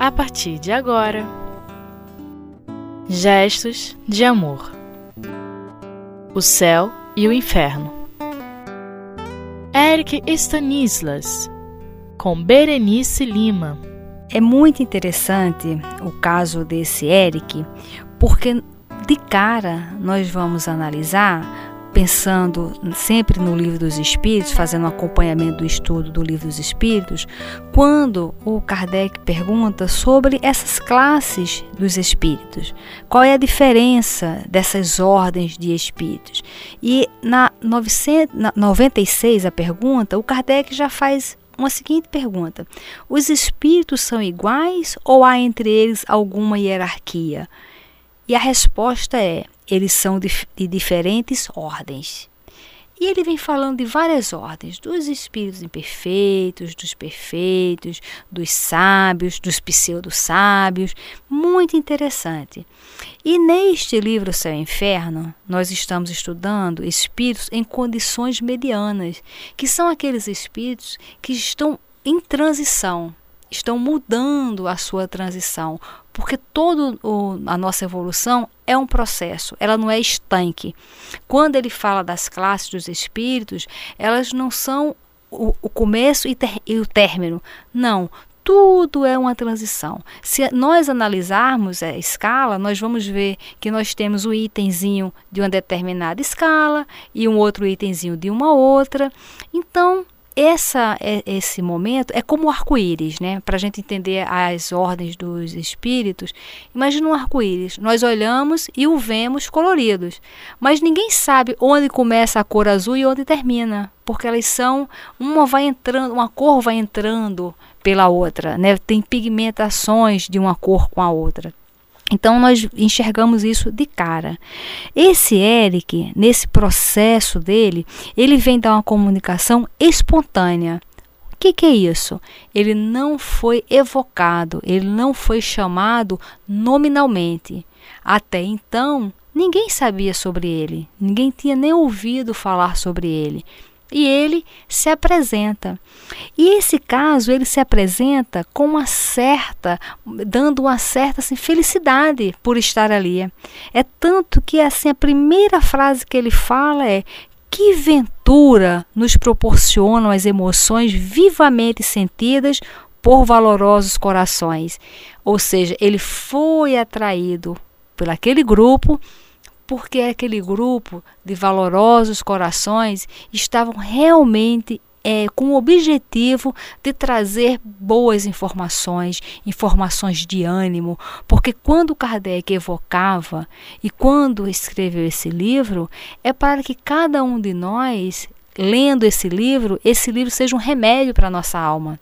a partir de agora. Gestos de amor. O céu e o inferno. Eric Stanislas, com Berenice Lima. É muito interessante o caso desse Eric, porque de cara nós vamos analisar pensando sempre no livro dos Espíritos, fazendo um acompanhamento do estudo do livro dos Espíritos, quando o Kardec pergunta sobre essas classes dos Espíritos, qual é a diferença dessas ordens de Espíritos. E na, 900, na 96, a pergunta, o Kardec já faz uma seguinte pergunta: os espíritos são iguais ou há entre eles alguma hierarquia? E a resposta é: eles são de, de diferentes ordens. E ele vem falando de várias ordens, dos espíritos imperfeitos, dos perfeitos, dos sábios, dos pseudo-sábios, muito interessante. E neste livro Céu e Inferno, nós estamos estudando espíritos em condições medianas, que são aqueles espíritos que estão em transição, estão mudando a sua transição, porque toda a nossa evolução é um processo, ela não é estanque. Quando ele fala das classes dos espíritos, elas não são o, o começo e, ter, e o término. Não, tudo é uma transição. Se nós analisarmos a escala, nós vamos ver que nós temos o itemzinho de uma determinada escala e um outro itemzinho de uma outra. Então, essa, é, esse momento é como o arco-íris, né? Para a gente entender as ordens dos espíritos. Imagina um arco-íris. Nós olhamos e o vemos coloridos, mas ninguém sabe onde começa a cor azul e onde termina, porque elas são uma vai entrando, uma cor vai entrando pela outra, né? Tem pigmentações de uma cor com a outra. Então nós enxergamos isso de cara. Esse Eric, nesse processo dele, ele vem dar uma comunicação espontânea. O que, que é isso? Ele não foi evocado, ele não foi chamado nominalmente. Até então, ninguém sabia sobre ele, ninguém tinha nem ouvido falar sobre ele e ele se apresenta. E esse caso ele se apresenta com uma certa, dando uma certa assim, felicidade por estar ali. É tanto que assim a primeira frase que ele fala é que ventura nos proporcionam as emoções vivamente sentidas por valorosos corações. Ou seja, ele foi atraído por aquele grupo porque aquele grupo de valorosos corações estavam realmente é, com o objetivo de trazer boas informações, informações de ânimo, porque quando Kardec evocava e quando escreveu esse livro, é para que cada um de nós, lendo esse livro, esse livro seja um remédio para a nossa alma.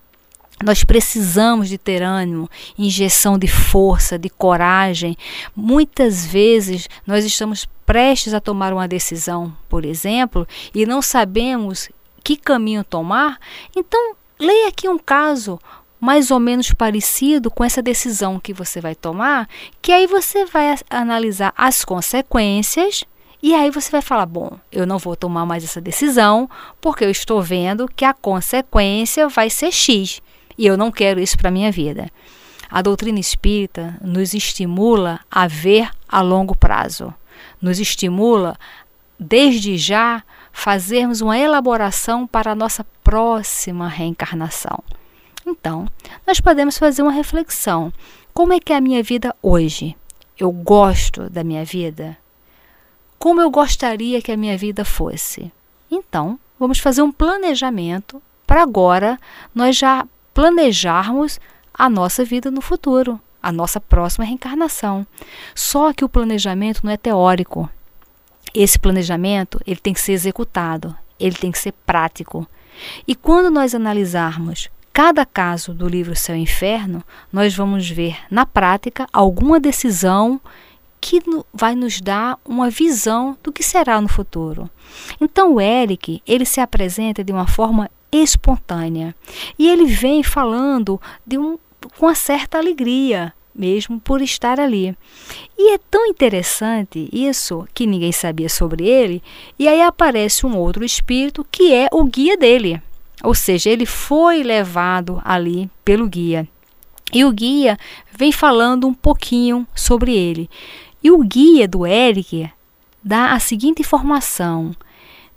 Nós precisamos de ter ânimo, injeção de força, de coragem. Muitas vezes nós estamos prestes a tomar uma decisão, por exemplo, e não sabemos que caminho tomar. Então, leia aqui um caso mais ou menos parecido com essa decisão que você vai tomar, que aí você vai analisar as consequências e aí você vai falar: bom, eu não vou tomar mais essa decisão porque eu estou vendo que a consequência vai ser X. E eu não quero isso para a minha vida. A doutrina espírita nos estimula a ver a longo prazo, nos estimula, desde já, fazermos uma elaboração para a nossa próxima reencarnação. Então, nós podemos fazer uma reflexão: como é que é a minha vida hoje? Eu gosto da minha vida? Como eu gostaria que a minha vida fosse? Então, vamos fazer um planejamento para agora nós já planejarmos a nossa vida no futuro, a nossa próxima reencarnação. Só que o planejamento não é teórico. Esse planejamento ele tem que ser executado, ele tem que ser prático. E quando nós analisarmos cada caso do livro Céu e Inferno, nós vamos ver na prática alguma decisão que vai nos dar uma visão do que será no futuro. Então o Eric, ele se apresenta de uma forma espontânea. E ele vem falando de um, com uma certa alegria, mesmo por estar ali. E é tão interessante isso que ninguém sabia sobre ele, e aí aparece um outro espírito que é o guia dele. Ou seja, ele foi levado ali pelo guia. E o guia vem falando um pouquinho sobre ele. E o guia do Eric dá a seguinte informação: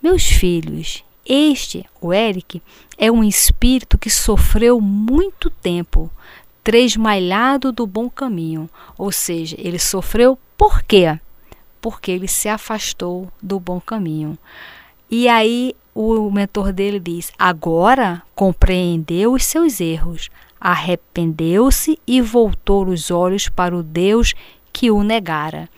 Meus filhos, este, o Eric, é um espírito que sofreu muito tempo, tresmalhado do bom caminho. Ou seja, ele sofreu por quê? Porque ele se afastou do bom caminho. E aí o mentor dele diz: agora compreendeu os seus erros, arrependeu-se e voltou os olhos para o Deus que o negara.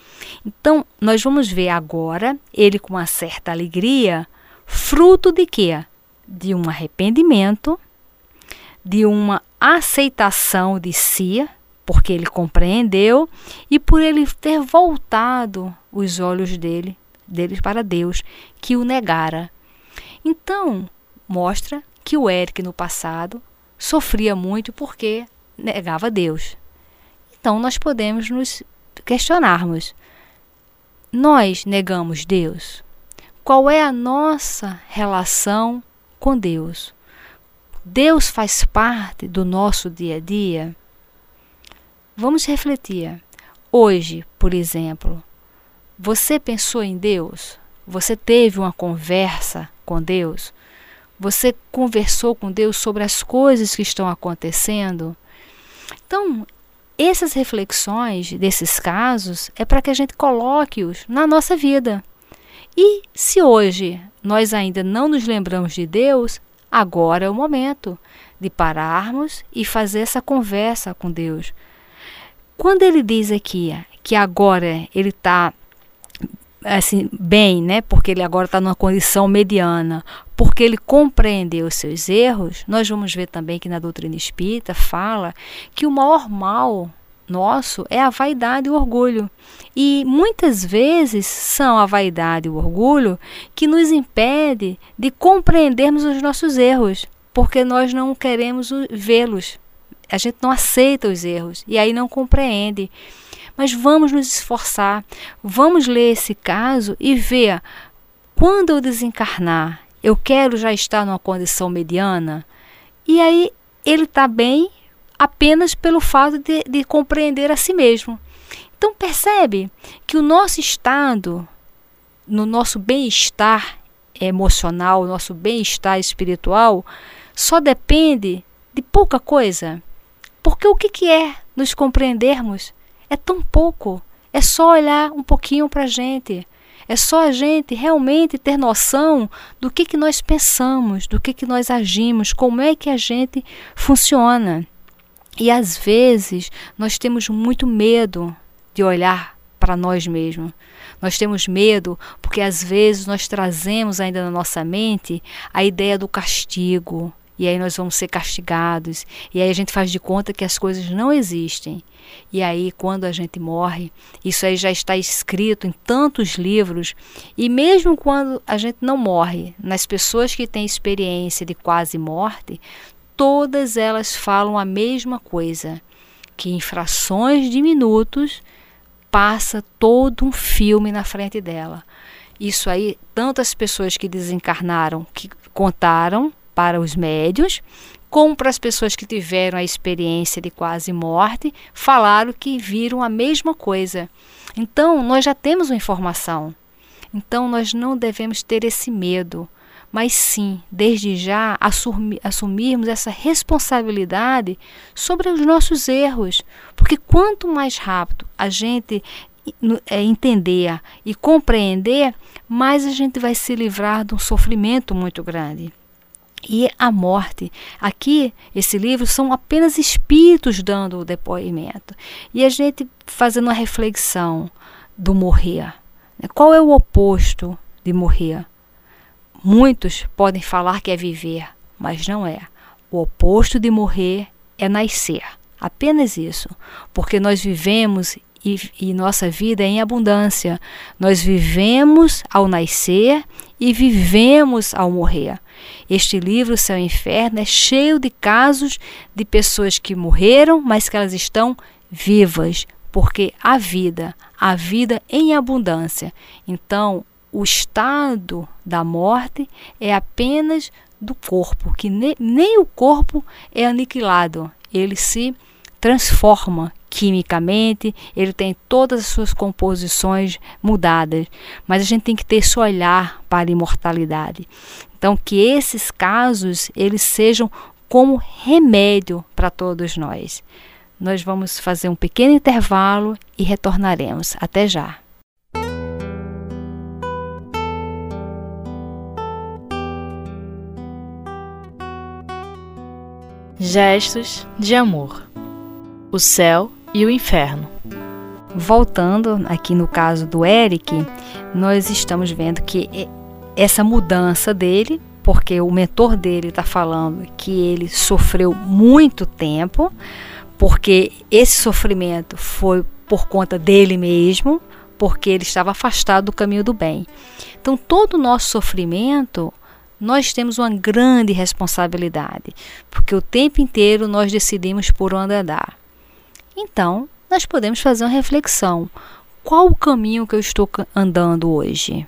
Então, nós vamos ver agora ele com uma certa alegria, fruto de quê? De um arrependimento, de uma aceitação de si, porque ele compreendeu e por ele ter voltado os olhos dele, deles para Deus, que o negara. Então, mostra que o Eric no passado sofria muito porque negava Deus. Então nós podemos nos questionarmos: nós negamos Deus? Qual é a nossa relação com Deus? Deus faz parte do nosso dia a dia? Vamos refletir. Hoje, por exemplo, você pensou em Deus? Você teve uma conversa com Deus? Você conversou com Deus sobre as coisas que estão acontecendo? Então, essas reflexões desses casos é para que a gente coloque-os na nossa vida. E se hoje nós ainda não nos lembramos de Deus, agora é o momento de pararmos e fazer essa conversa com Deus. Quando ele diz aqui que agora ele está assim bem, né? Porque ele agora está numa condição mediana, porque ele compreendeu os seus erros. Nós vamos ver também que na doutrina espírita fala que o maior mal nosso é a vaidade e o orgulho. E muitas vezes são a vaidade e o orgulho que nos impede de compreendermos os nossos erros, porque nós não queremos vê-los. A gente não aceita os erros e aí não compreende. Mas vamos nos esforçar, vamos ler esse caso e ver quando eu desencarnar, eu quero já estar numa condição mediana. E aí ele está bem apenas pelo fato de, de compreender a si mesmo. Então percebe que o nosso estado, no nosso bem-estar emocional, nosso bem-estar espiritual, só depende de pouca coisa. Porque o que, que é nos compreendermos? É tão pouco. É só olhar um pouquinho para a gente. É só a gente realmente ter noção do que, que nós pensamos, do que, que nós agimos, como é que a gente funciona. E às vezes nós temos muito medo de olhar para nós mesmos. Nós temos medo porque às vezes nós trazemos ainda na nossa mente a ideia do castigo, e aí nós vamos ser castigados, e aí a gente faz de conta que as coisas não existem. E aí, quando a gente morre, isso aí já está escrito em tantos livros, e mesmo quando a gente não morre, nas pessoas que têm experiência de quase morte, todas elas falam a mesma coisa, que em frações de minutos passa todo um filme na frente dela. Isso aí, tantas pessoas que desencarnaram, que contaram para os médios, como para as pessoas que tiveram a experiência de quase morte, falaram que viram a mesma coisa. Então, nós já temos uma informação. Então, nós não devemos ter esse medo, mas sim, desde já, assumir, assumirmos essa responsabilidade sobre os nossos erros. Porque quanto mais rápido a gente é, entender e compreender, mais a gente vai se livrar de um sofrimento muito grande e a morte. Aqui, esse livro são apenas espíritos dando o depoimento. E a gente fazendo uma reflexão do morrer. Né? Qual é o oposto de morrer? Muitos podem falar que é viver, mas não é. O oposto de morrer é nascer. Apenas isso. Porque nós vivemos e, e, nossa vida é em abundância. Nós vivemos ao nascer e vivemos ao morrer. Este livro, Céu e Inferno, é cheio de casos de pessoas que morreram, mas que elas estão vivas, porque a vida, a vida em abundância. Então, o estado da morte é apenas do corpo, que ne, nem o corpo é aniquilado, ele se transforma quimicamente, ele tem todas as suas composições mudadas, mas a gente tem que ter esse olhar para a imortalidade. Então, que esses casos eles sejam como remédio para todos nós. Nós vamos fazer um pequeno intervalo e retornaremos. Até já. Gestos de amor. O céu e o inferno. Voltando aqui no caso do Eric, nós estamos vendo que essa mudança dele, porque o mentor dele está falando que ele sofreu muito tempo, porque esse sofrimento foi por conta dele mesmo, porque ele estava afastado do caminho do bem. Então, todo o nosso sofrimento, nós temos uma grande responsabilidade, porque o tempo inteiro nós decidimos por onde andar. Então, nós podemos fazer uma reflexão. Qual o caminho que eu estou andando hoje?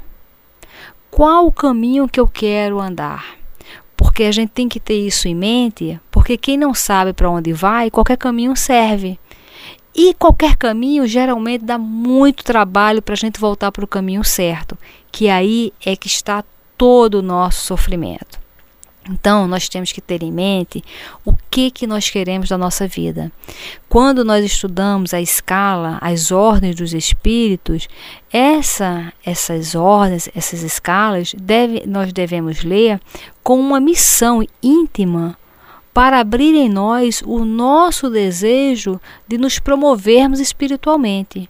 Qual o caminho que eu quero andar? Porque a gente tem que ter isso em mente, porque quem não sabe para onde vai, qualquer caminho serve. E qualquer caminho geralmente dá muito trabalho para a gente voltar para o caminho certo, que aí é que está todo o nosso sofrimento. Então, nós temos que ter em mente o que que nós queremos da nossa vida. Quando nós estudamos a escala, as ordens dos espíritos, essa, essas ordens, essas escalas, deve, nós devemos ler com uma missão íntima para abrir em nós o nosso desejo de nos promovermos espiritualmente.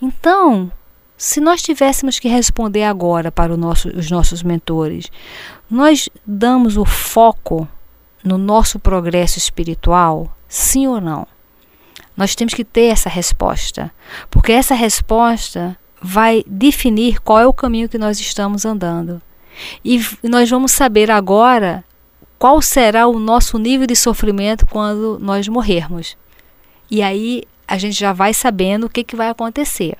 Então, se nós tivéssemos que responder agora para nosso, os nossos mentores, nós damos o foco no nosso progresso espiritual, sim ou não? Nós temos que ter essa resposta, porque essa resposta vai definir qual é o caminho que nós estamos andando. E nós vamos saber agora qual será o nosso nível de sofrimento quando nós morrermos. E aí a gente já vai sabendo o que, que vai acontecer.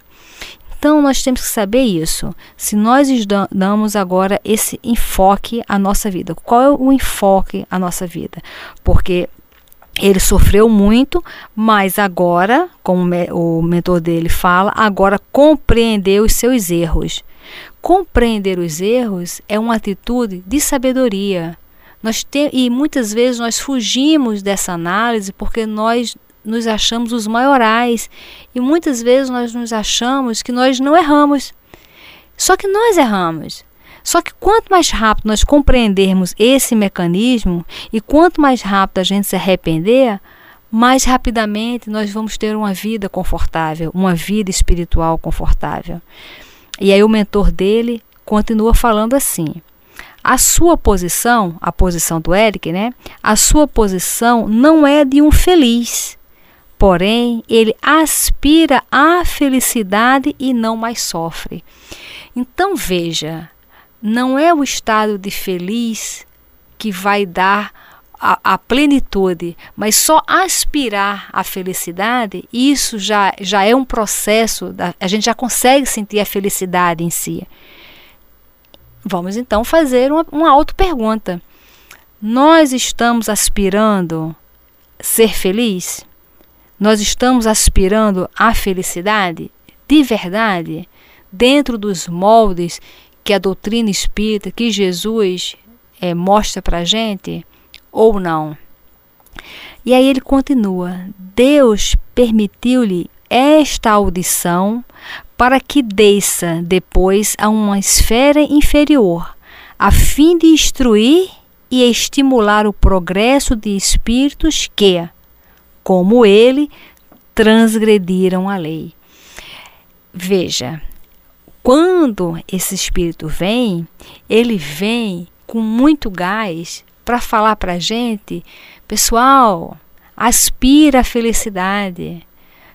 Então nós temos que saber isso. Se nós damos agora esse enfoque à nossa vida, qual é o enfoque à nossa vida? Porque ele sofreu muito, mas agora, como o mentor dele fala, agora compreendeu os seus erros. Compreender os erros é uma atitude de sabedoria. Nós te, e muitas vezes nós fugimos dessa análise porque nós nos achamos os maiorais e muitas vezes nós nos achamos que nós não erramos. Só que nós erramos. Só que quanto mais rápido nós compreendermos esse mecanismo e quanto mais rápido a gente se arrepender, mais rapidamente nós vamos ter uma vida confortável, uma vida espiritual confortável. E aí o mentor dele continua falando assim: a sua posição, a posição do Eric, né? A sua posição não é de um feliz, Porém, ele aspira à felicidade e não mais sofre. Então veja, não é o estado de feliz que vai dar a, a, plenitude, mas só aspirar à felicidade, isso já, já é um processo, da, a gente já consegue sentir a felicidade em si. Vamos então fazer uma, uma auto-pergunta. Nós estamos aspirando ser feliz? Nós estamos aspirando à felicidade? De verdade, dentro dos moldes que a doutrina espírita, que Jesus é, mostra para a gente, ou não? E aí ele continua: Deus permitiu-lhe esta audição para que desça depois a uma esfera inferior, a fim de instruir e estimular o progresso de espíritos que, como ele, transgrediram a lei. Veja, quando esse espírito vem, ele vem com muito gás para falar para a gente, pessoal, aspira a felicidade.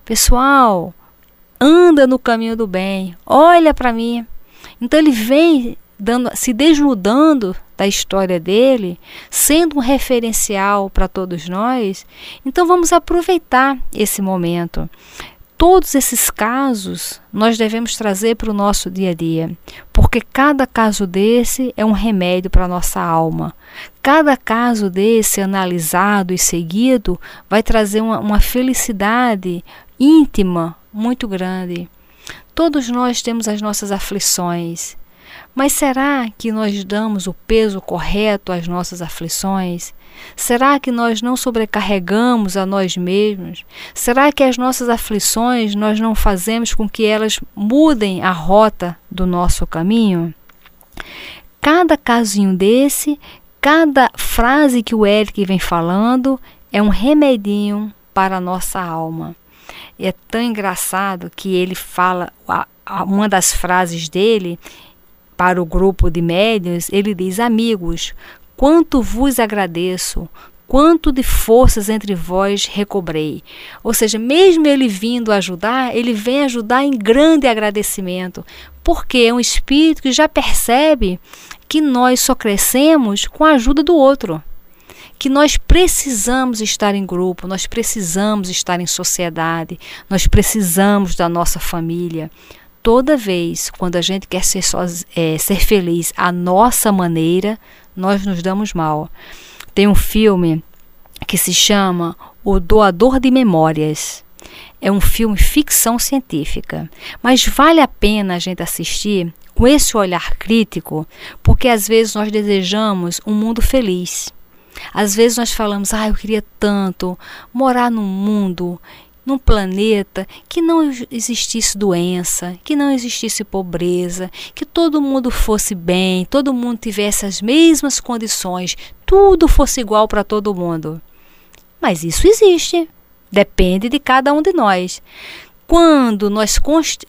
Pessoal, anda no caminho do bem. Olha para mim. Então ele vem dando, se desnudando da história dele, sendo um referencial para todos nós, então vamos aproveitar esse momento. todos esses casos nós devemos trazer para o nosso dia a dia, porque cada caso desse é um remédio para a nossa alma. Cada caso desse analisado e seguido vai trazer uma, uma felicidade íntima muito grande. Todos nós temos as nossas aflições. Mas será que nós damos o peso correto às nossas aflições? Será que nós não sobrecarregamos a nós mesmos? Será que as nossas aflições nós não fazemos com que elas mudem a rota do nosso caminho? Cada casinho desse, cada frase que o Eric vem falando é um remedinho para a nossa alma. É tão engraçado que ele fala, uma das frases dele, para o grupo de médios, ele diz: Amigos, quanto vos agradeço, quanto de forças entre vós recobrei. Ou seja, mesmo ele vindo ajudar, ele vem ajudar em grande agradecimento, porque é um espírito que já percebe que nós só crescemos com a ajuda do outro. Que nós precisamos estar em grupo, nós precisamos estar em sociedade, nós precisamos da nossa família toda vez quando a gente quer ser, soz, é, ser feliz à nossa maneira, nós nos damos mal. Tem um filme que se chama O Doador de Memórias. É um filme ficção científica, mas vale a pena a gente assistir com esse olhar crítico, porque às vezes nós desejamos um mundo feliz. Às vezes nós falamos, ah, eu queria tanto morar num mundo num planeta que não existisse doença, que não existisse pobreza, que todo mundo fosse bem, todo mundo tivesse as mesmas condições, tudo fosse igual para todo mundo. Mas isso existe, depende de cada um de nós. Quando nós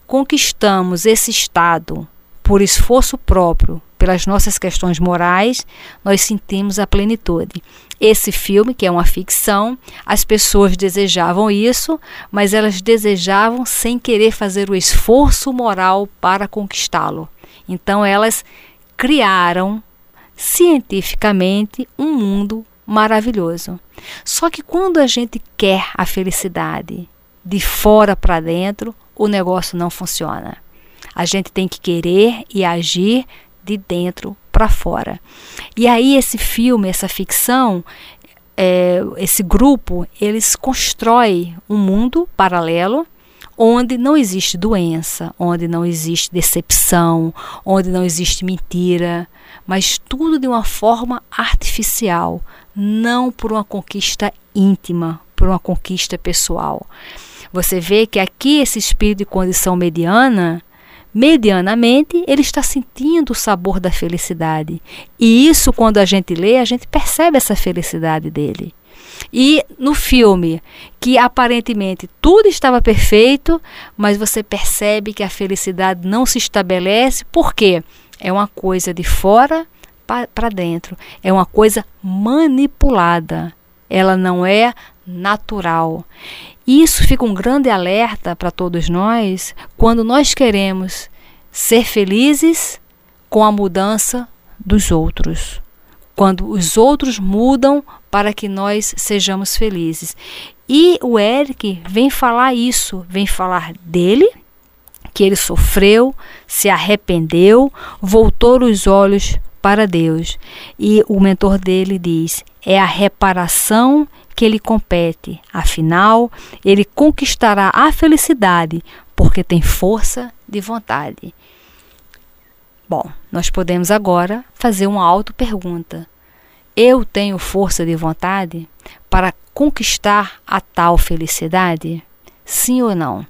conquistamos esse estado por esforço próprio, pelas nossas questões morais, nós sentimos a plenitude. Esse filme, que é uma ficção, as pessoas desejavam isso, mas elas desejavam sem querer fazer o esforço moral para conquistá-lo. Então elas criaram cientificamente um mundo maravilhoso. Só que quando a gente quer a felicidade de fora para dentro, o negócio não funciona. A gente tem que querer e agir de dentro para fora. E aí esse filme, essa ficção, é, esse grupo, eles constroem um mundo paralelo onde não existe doença, onde não existe decepção, onde não existe mentira, mas tudo de uma forma artificial, não por uma conquista íntima, por uma conquista pessoal. Você vê que aqui esse espírito de condição mediana, medianamente, ele está sentindo o sabor da felicidade. E isso, quando a gente lê, a gente percebe essa felicidade dele. E no filme, que aparentemente tudo estava perfeito, mas você percebe que a felicidade não se estabelece, porque é uma coisa de fora para dentro, é uma coisa manipulada, ela não é natural. Isso fica um grande alerta para todos nós quando nós queremos ser felizes com a mudança dos outros. Quando os outros mudam para que nós sejamos felizes. E o Eric vem falar isso, vem falar dele, que ele sofreu, se arrependeu, voltou os olhos para Deus. E o mentor dele diz: é a reparação que lhe compete. Afinal, ele conquistará a felicidade porque tem força de vontade. Bom, nós podemos agora fazer uma auto-pergunta. Eu tenho força de vontade para conquistar a tal felicidade? Sim ou não?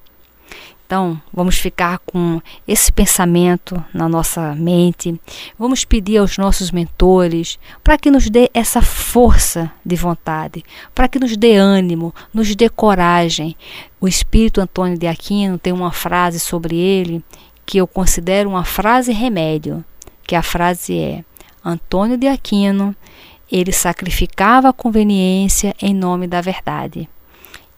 Então, vamos ficar com esse pensamento na nossa mente. Vamos pedir aos nossos mentores para que nos dê essa força de vontade, para que nos dê ânimo, nos dê coragem. O Espírito Antônio de Aquino tem uma frase sobre ele que eu considero uma frase remédio, que a frase é: Antônio de Aquino, ele sacrificava a conveniência em nome da verdade.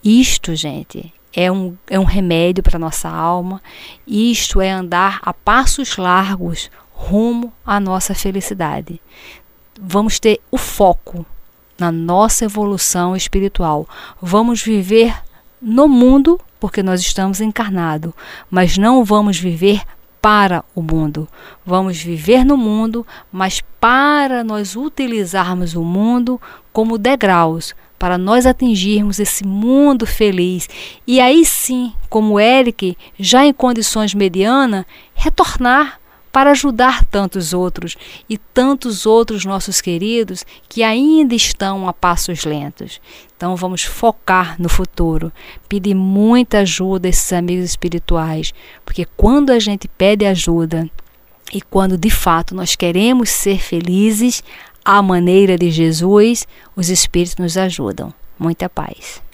Isto, gente, é um, é um remédio para nossa alma. Isto é andar a passos largos rumo à nossa felicidade. Vamos ter o foco na nossa evolução espiritual. Vamos viver no mundo, porque nós estamos encarnados, mas não vamos viver para o mundo. Vamos viver no mundo, mas para nós utilizarmos o mundo como degraus para nós atingirmos esse mundo feliz e aí sim, como Eric, já em condições medianas, retornar para ajudar tantos outros e tantos outros nossos queridos que ainda estão a passos lentos. Então vamos focar no futuro, pedir muita ajuda a esses amigos espirituais, porque quando a gente pede ajuda e quando de fato nós queremos ser felizes, à maneira de Jesus, os Espíritos nos ajudam. Muita paz.